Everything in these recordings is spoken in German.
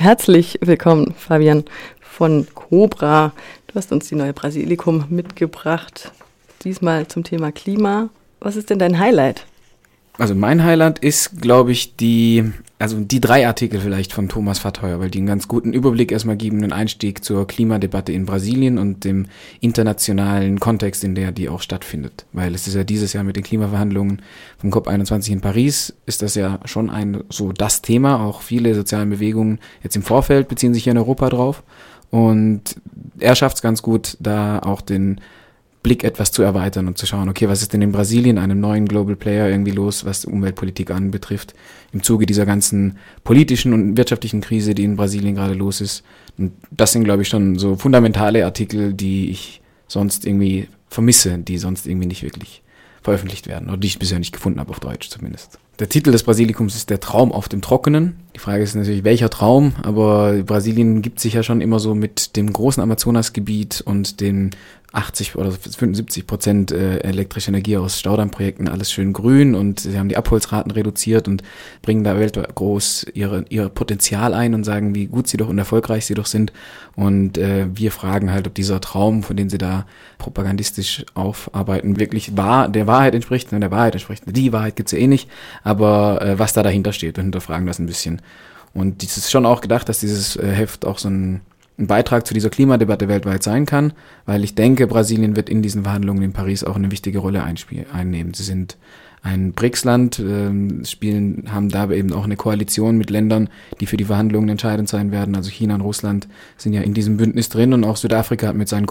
Herzlich willkommen, Fabian von Cobra. Du hast uns die neue Basilikum mitgebracht, diesmal zum Thema Klima. Was ist denn dein Highlight? Also mein Highlight ist, glaube ich, die, also die drei Artikel vielleicht von Thomas Verteuer, weil die einen ganz guten Überblick erstmal geben, einen Einstieg zur Klimadebatte in Brasilien und dem internationalen Kontext, in der die auch stattfindet. Weil es ist ja dieses Jahr mit den Klimaverhandlungen vom COP21 in Paris, ist das ja schon ein, so das Thema. Auch viele soziale Bewegungen jetzt im Vorfeld beziehen sich hier in Europa drauf. Und er schafft es ganz gut, da auch den Blick etwas zu erweitern und zu schauen, okay, was ist denn in Brasilien, einem neuen Global Player, irgendwie los, was Umweltpolitik anbetrifft, im Zuge dieser ganzen politischen und wirtschaftlichen Krise, die in Brasilien gerade los ist. Und das sind, glaube ich, schon so fundamentale Artikel, die ich sonst irgendwie vermisse, die sonst irgendwie nicht wirklich veröffentlicht werden oder die ich bisher nicht gefunden habe, auf Deutsch zumindest. Der Titel des Basilikums ist Der Traum auf dem Trockenen. Die Frage ist natürlich, welcher Traum, aber Brasilien gibt sich ja schon immer so mit dem großen Amazonasgebiet und den 80 oder 75 Prozent äh, elektrische Energie aus Staudammprojekten, alles schön grün und sie haben die Abholzraten reduziert und bringen da weltweit groß ihre, ihr Potenzial ein und sagen, wie gut sie doch und erfolgreich sie doch sind. Und äh, wir fragen halt, ob dieser Traum, von dem sie da propagandistisch aufarbeiten, wirklich wahr, der Wahrheit entspricht. Und der Wahrheit entspricht. Die Wahrheit gibt's ja eh nicht, aber äh, was da dahinter steht, wir hinterfragen das ein bisschen. Und es ist schon auch gedacht, dass dieses äh, Heft auch so ein ein Beitrag zu dieser Klimadebatte weltweit sein kann, weil ich denke, Brasilien wird in diesen Verhandlungen in Paris auch eine wichtige Rolle einnehmen. Sie sind ein BRICS-Land, äh, spielen, haben da eben auch eine Koalition mit Ländern, die für die Verhandlungen entscheidend sein werden. Also China und Russland sind ja in diesem Bündnis drin und auch Südafrika hat mit seinen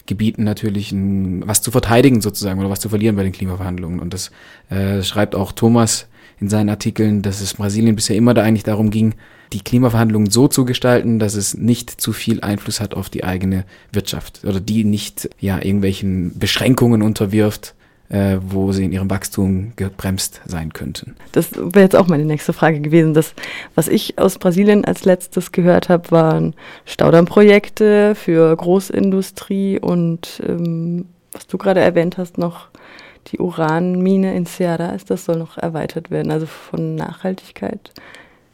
Kohleabbaugebieten natürlich ein, was zu verteidigen sozusagen oder was zu verlieren bei den Klimaverhandlungen. Und das äh, schreibt auch Thomas in seinen Artikeln, dass es Brasilien bisher immer da eigentlich darum ging, die Klimaverhandlungen so zu gestalten, dass es nicht zu viel Einfluss hat auf die eigene Wirtschaft oder die nicht ja irgendwelchen Beschränkungen unterwirft, äh, wo sie in ihrem Wachstum gebremst sein könnten. Das wäre jetzt auch meine nächste Frage gewesen. Das, was ich aus Brasilien als letztes gehört habe, waren Staudammprojekte für Großindustrie und ähm, was du gerade erwähnt hast, noch die Uranmine in Ceará ist, das soll noch erweitert werden. Also von Nachhaltigkeit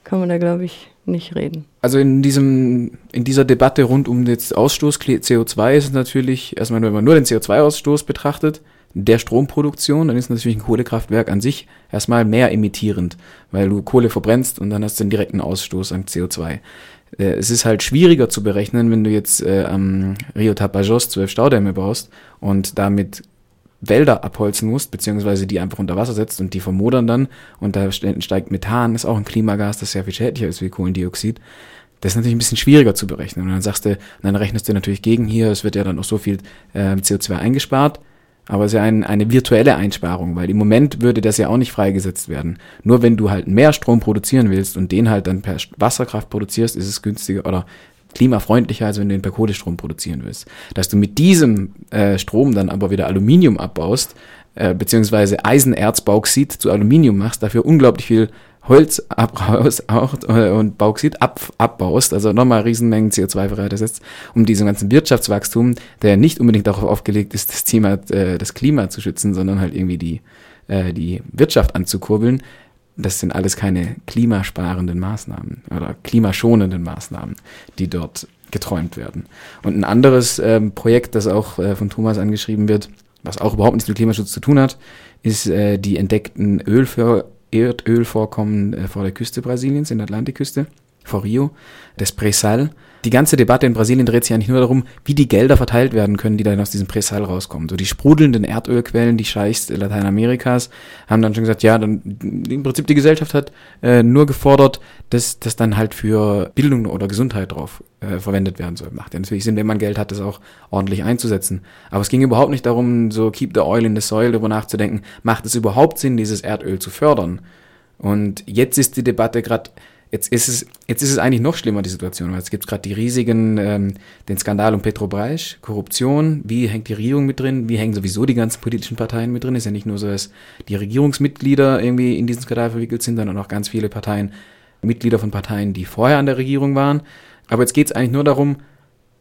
kann man da, glaube ich, nicht reden. Also in diesem, in dieser Debatte rund um den Ausstoß CO2 ist es natürlich, erstmal, wenn man nur den CO2-Ausstoß betrachtet, der Stromproduktion, dann ist natürlich ein Kohlekraftwerk an sich erstmal mehr emittierend, weil du Kohle verbrennst und dann hast du einen direkten Ausstoß an CO2. Äh, es ist halt schwieriger zu berechnen, wenn du jetzt äh, am Rio Tapajos zwölf Staudämme baust und damit Wälder abholzen musst, beziehungsweise die einfach unter Wasser setzt und die vermodern dann und da steigt Methan, ist auch ein Klimagas, das sehr viel schädlicher ist wie Kohlendioxid. Das ist natürlich ein bisschen schwieriger zu berechnen. Und dann sagst du, dann rechnest du natürlich gegen hier, es wird ja dann auch so viel äh, CO2 eingespart, aber es ist ja ein, eine virtuelle Einsparung, weil im Moment würde das ja auch nicht freigesetzt werden. Nur wenn du halt mehr Strom produzieren willst und den halt dann per Wasserkraft produzierst, ist es günstiger oder klimafreundlicher, als wenn du den per Kohlestrom produzieren willst. Dass du mit diesem äh, Strom dann aber wieder Aluminium abbaust, äh, beziehungsweise Eisenerzbauxid zu Aluminium machst, dafür unglaublich viel Holz abbaust äh, und Bauxit ab, abbaust, also nochmal Riesenmengen CO2 freisetzt, um diesen ganzen Wirtschaftswachstum, der nicht unbedingt darauf aufgelegt ist, das Thema, äh, das Klima zu schützen, sondern halt irgendwie die, äh, die Wirtschaft anzukurbeln, das sind alles keine klimasparenden Maßnahmen oder klimaschonenden Maßnahmen, die dort geträumt werden. Und ein anderes ähm, Projekt, das auch äh, von Thomas angeschrieben wird, was auch überhaupt nichts mit Klimaschutz zu tun hat, ist äh, die entdeckten Ölför Erdölvorkommen äh, vor der Küste Brasiliens, in der Atlantikküste, vor Rio, des Presal die ganze Debatte in Brasilien dreht sich eigentlich nur darum, wie die Gelder verteilt werden können, die dann aus diesem Presal rauskommen. So die sprudelnden Erdölquellen, die Scheichs Lateinamerikas, haben dann schon gesagt, ja, dann im Prinzip die Gesellschaft hat äh, nur gefordert, dass das dann halt für Bildung oder Gesundheit drauf äh, verwendet werden soll. Macht ja natürlich Sinn, wenn man Geld hat, das auch ordentlich einzusetzen. Aber es ging überhaupt nicht darum, so keep the oil in the soil, darüber nachzudenken, macht es überhaupt Sinn, dieses Erdöl zu fördern? Und jetzt ist die Debatte gerade Jetzt ist es, jetzt ist es eigentlich noch schlimmer, die Situation, weil es gibt gerade die riesigen, ähm, den Skandal um Petrobras, Korruption, wie hängt die Regierung mit drin, wie hängen sowieso die ganzen politischen Parteien mit drin. Ist ja nicht nur so, dass die Regierungsmitglieder irgendwie in diesen Skandal verwickelt sind, sondern auch ganz viele Parteien, Mitglieder von Parteien, die vorher an der Regierung waren. Aber jetzt geht es eigentlich nur darum,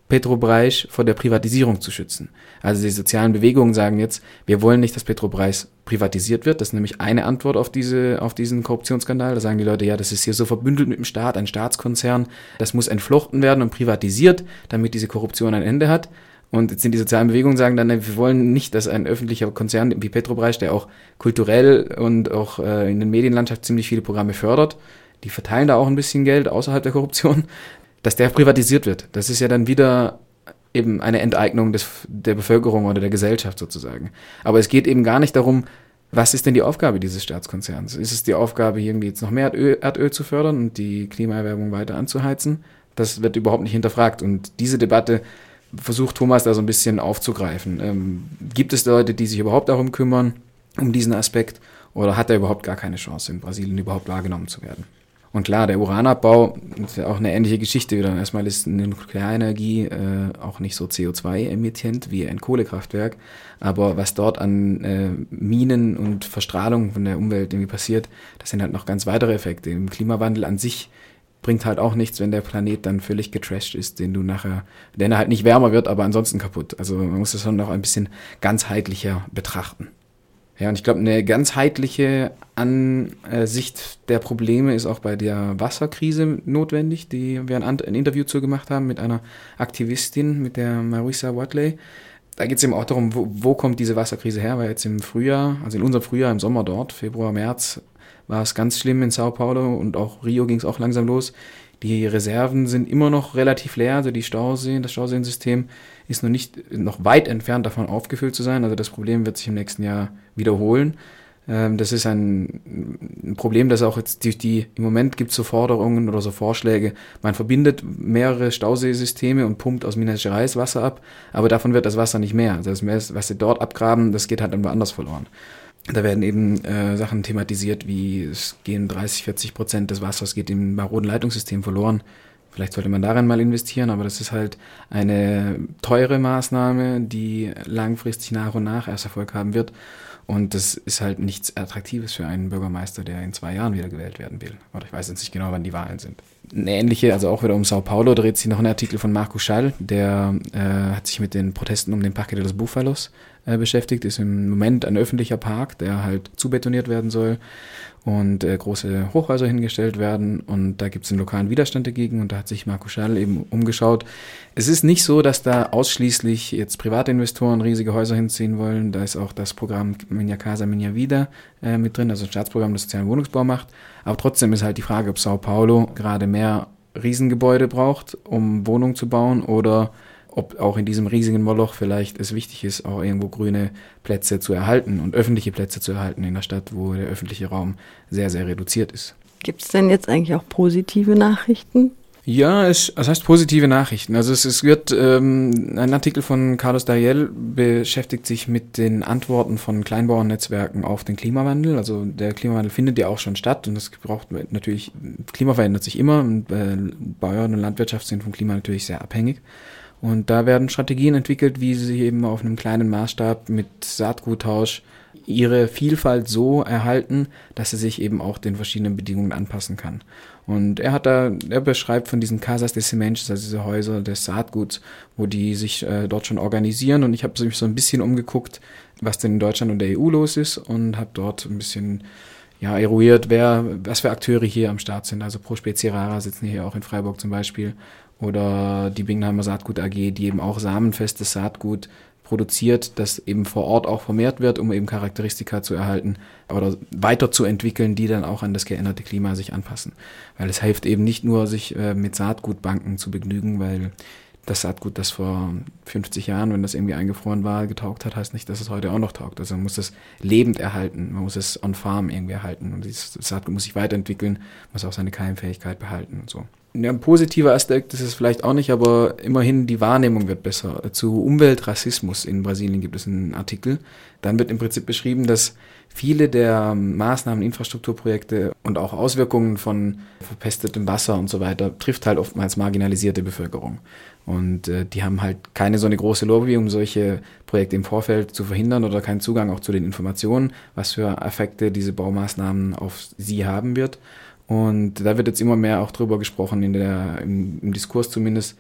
Petrobras vor der Privatisierung zu schützen. Also die sozialen Bewegungen sagen jetzt, wir wollen nicht, dass Petrobras privatisiert wird. Das ist nämlich eine Antwort auf, diese, auf diesen Korruptionsskandal. Da sagen die Leute, ja, das ist hier so verbündelt mit dem Staat, ein Staatskonzern. Das muss entflochten werden und privatisiert, damit diese Korruption ein Ende hat. Und jetzt sind die sozialen Bewegungen sagen dann, wir wollen nicht, dass ein öffentlicher Konzern wie Petrobras, der auch kulturell und auch äh, in der Medienlandschaft ziemlich viele Programme fördert, die verteilen da auch ein bisschen Geld außerhalb der Korruption, dass der privatisiert wird. Das ist ja dann wieder eben eine Enteignung des, der Bevölkerung oder der Gesellschaft sozusagen. Aber es geht eben gar nicht darum, was ist denn die Aufgabe dieses Staatskonzerns? Ist es die Aufgabe, irgendwie jetzt noch mehr Erdöl, Erdöl zu fördern und die Klimaerwärmung weiter anzuheizen? Das wird überhaupt nicht hinterfragt. Und diese Debatte versucht Thomas da so ein bisschen aufzugreifen. Ähm, gibt es Leute, die sich überhaupt darum kümmern, um diesen Aspekt? Oder hat er überhaupt gar keine Chance, in Brasilien überhaupt wahrgenommen zu werden? Und klar, der Uranabbau ist ja auch eine ähnliche Geschichte wieder. Erstmal ist eine Nuklearenergie äh, auch nicht so CO2-emittent wie ein Kohlekraftwerk. Aber was dort an äh, Minen und Verstrahlung von der Umwelt irgendwie passiert, das sind halt noch ganz weitere Effekte. Im Klimawandel an sich bringt halt auch nichts, wenn der Planet dann völlig getrashed ist, den du nachher, wenn er halt nicht wärmer wird, aber ansonsten kaputt. Also man muss das schon noch ein bisschen ganzheitlicher betrachten. Ja, und ich glaube, eine ganzheitliche Ansicht der Probleme ist auch bei der Wasserkrise notwendig, die wir ein, Interview zu gemacht haben mit einer Aktivistin, mit der Marisa Watley. Da geht es eben auch darum, wo, wo kommt diese Wasserkrise her, weil jetzt im Frühjahr, also in unserem Frühjahr, im Sommer dort, Februar, März, war es ganz schlimm in Sao Paulo und auch Rio ging es auch langsam los. Die Reserven sind immer noch relativ leer, also die Stauseen, das Stauseensystem ist noch nicht noch weit entfernt davon aufgefüllt zu sein. Also das Problem wird sich im nächsten Jahr wiederholen. Ähm, das ist ein, Problem, das auch jetzt durch die, im Moment gibt es so Forderungen oder so Vorschläge. Man verbindet mehrere Stauseesysteme und pumpt aus Minas Gerais Wasser ab, aber davon wird das Wasser nicht mehr. Also das, was sie dort abgraben, das geht halt dann woanders verloren. Da werden eben äh, Sachen thematisiert, wie es gehen 30, 40 Prozent des Wassers geht im maroden Leitungssystem verloren. Vielleicht sollte man darin mal investieren, aber das ist halt eine teure Maßnahme, die langfristig nach und nach erst Erfolg haben wird. Und das ist halt nichts Attraktives für einen Bürgermeister, der in zwei Jahren wieder gewählt werden will. Oder ich weiß jetzt nicht genau, wann die Wahlen sind. Eine ähnliche, also auch wieder um Sao Paulo, dreht sich noch ein Artikel von Marco Schall, der äh, hat sich mit den Protesten um den Parque de los Búfalos äh, beschäftigt, ist im Moment ein öffentlicher Park, der halt zubetoniert werden soll und äh, große Hochhäuser hingestellt werden und da gibt es einen lokalen Widerstand dagegen und da hat sich Marco Schall eben umgeschaut. Es ist nicht so, dass da ausschließlich jetzt private Investoren riesige Häuser hinziehen wollen, da ist auch das Programm Minha Casa Minha Vida äh, mit drin, also ein Staatsprogramm, das sozialen Wohnungsbau macht, aber trotzdem ist halt die Frage, ob Sao Paulo gerade mehr Riesengebäude braucht, um Wohnungen zu bauen oder ob auch in diesem riesigen Moloch vielleicht es wichtig ist, auch irgendwo grüne Plätze zu erhalten und öffentliche Plätze zu erhalten in der Stadt, wo der öffentliche Raum sehr, sehr reduziert ist. Gibt es denn jetzt eigentlich auch positive Nachrichten? Ja, es, das heißt positive Nachrichten. Also es, es wird ähm, ein Artikel von Carlos Dariel beschäftigt sich mit den Antworten von Kleinbauernnetzwerken auf den Klimawandel. Also der Klimawandel findet ja auch schon statt und es braucht natürlich Klima verändert sich immer und äh, Bauern und Landwirtschaft sind vom Klima natürlich sehr abhängig. Und da werden Strategien entwickelt, wie sie eben auf einem kleinen Maßstab mit Saatguttausch ihre Vielfalt so erhalten, dass sie sich eben auch den verschiedenen Bedingungen anpassen kann. Und er hat da, er beschreibt von diesen Casas de Sementes, also diese Häuser des Saatguts, wo die sich äh, dort schon organisieren. Und ich habe mich so ein bisschen umgeguckt, was denn in Deutschland und der EU los ist und habe dort ein bisschen ja, eruiert, wer, was für Akteure hier am Start sind. Also Pro Spezie Rara sitzen hier auch in Freiburg zum Beispiel oder die Bingenheimer Saatgut AG, die eben auch samenfestes Saatgut produziert, das eben vor Ort auch vermehrt wird, um eben Charakteristika zu erhalten oder weiterzuentwickeln, die dann auch an das geänderte Klima sich anpassen. Weil es hilft eben nicht nur, sich äh, mit Saatgutbanken zu begnügen, weil das Saatgut, das vor 50 Jahren, wenn das irgendwie eingefroren war, getaugt hat, heißt nicht, dass es heute auch noch taugt. Also man muss es lebend erhalten, man muss es on farm irgendwie erhalten und dieses Saatgut muss sich weiterentwickeln, muss auch seine Keimfähigkeit behalten und so. Ja, ein positiver Aspekt ist es vielleicht auch nicht, aber immerhin die Wahrnehmung wird besser. Zu Umweltrassismus in Brasilien gibt es einen Artikel. Dann wird im Prinzip beschrieben, dass viele der Maßnahmen, Infrastrukturprojekte und auch Auswirkungen von verpestetem Wasser und so weiter trifft halt oftmals marginalisierte Bevölkerung. Und äh, die haben halt keine so eine große Lobby, um solche Projekte im Vorfeld zu verhindern oder keinen Zugang auch zu den Informationen, was für Effekte diese Baumaßnahmen auf sie haben wird. Und da wird jetzt immer mehr auch drüber gesprochen, in der, im, im Diskurs zumindest,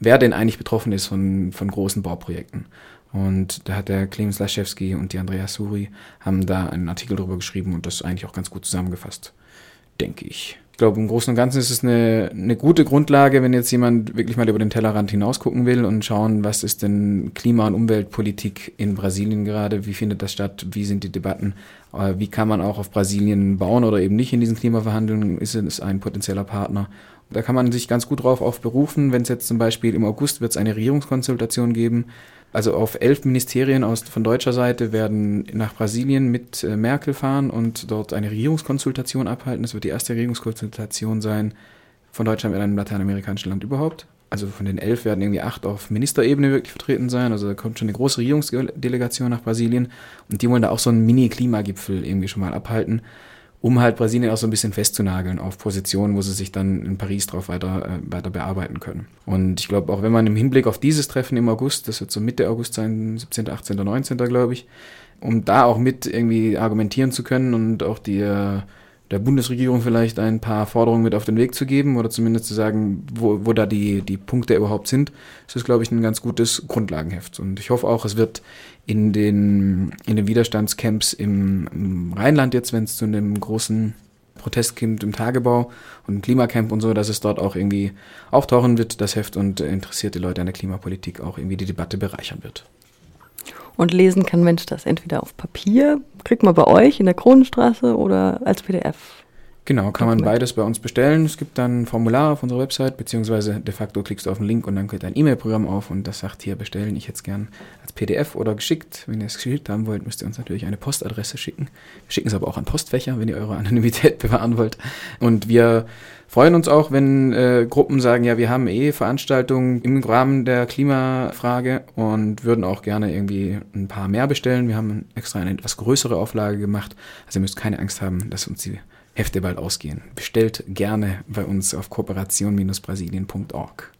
wer denn eigentlich betroffen ist von, von großen Bauprojekten. Und da hat der Clemens Laschewski und die Andrea Suri haben da einen Artikel drüber geschrieben und das eigentlich auch ganz gut zusammengefasst, denke ich. Ich glaube, im Großen und Ganzen ist es eine, eine gute Grundlage, wenn jetzt jemand wirklich mal über den Tellerrand hinausgucken will und schauen, was ist denn Klima- und Umweltpolitik in Brasilien gerade, wie findet das statt, wie sind die Debatten, wie kann man auch auf Brasilien bauen oder eben nicht in diesen Klimaverhandlungen, ist es ein potenzieller Partner. Da kann man sich ganz gut drauf auf berufen, wenn es jetzt zum Beispiel im August wird es eine Regierungskonsultation geben, also auf elf Ministerien aus, von deutscher Seite werden nach Brasilien mit äh, Merkel fahren und dort eine Regierungskonsultation abhalten. Das wird die erste Regierungskonsultation sein von Deutschland mit einem lateinamerikanischen Land überhaupt. Also von den elf werden irgendwie acht auf Ministerebene wirklich vertreten sein. Also da kommt schon eine große Regierungsdelegation nach Brasilien und die wollen da auch so einen Mini-Klimagipfel irgendwie schon mal abhalten um halt Brasilien auch so ein bisschen festzunageln auf Positionen, wo sie sich dann in Paris drauf weiter, äh, weiter bearbeiten können. Und ich glaube, auch wenn man im Hinblick auf dieses Treffen im August, das wird so Mitte August sein, 17., 18., 19., glaube ich, um da auch mit irgendwie argumentieren zu können und auch die äh, der Bundesregierung vielleicht ein paar Forderungen mit auf den Weg zu geben oder zumindest zu sagen, wo, wo da die, die Punkte überhaupt sind. Das ist, glaube ich, ein ganz gutes Grundlagenheft. Und ich hoffe auch, es wird in den, in den Widerstandscamps im, im Rheinland jetzt, wenn es zu einem großen Protest kommt im Tagebau und im Klimacamp und so, dass es dort auch irgendwie auftauchen wird, das Heft und interessierte Leute an der Klimapolitik auch irgendwie die Debatte bereichern wird. Und lesen kann Mensch das entweder auf Papier, kriegt man bei euch in der Kronenstraße oder als PDF. Genau, kann man beides bei uns bestellen. Es gibt dann ein Formular auf unserer Website, beziehungsweise de facto klickst du auf den Link und dann geht ein E-Mail-Programm auf und das sagt hier bestellen. Ich jetzt gern als PDF oder geschickt. Wenn ihr es geschickt haben wollt, müsst ihr uns natürlich eine Postadresse schicken. Wir schicken es aber auch an Postfächer, wenn ihr eure Anonymität bewahren wollt. Und wir freuen uns auch, wenn äh, Gruppen sagen, ja, wir haben eh Veranstaltungen im Rahmen der Klimafrage und würden auch gerne irgendwie ein paar mehr bestellen. Wir haben extra eine etwas größere Auflage gemacht. Also ihr müsst keine Angst haben, dass uns die Hefte bald ausgehen. Bestellt gerne bei uns auf kooperation-brasilien.org.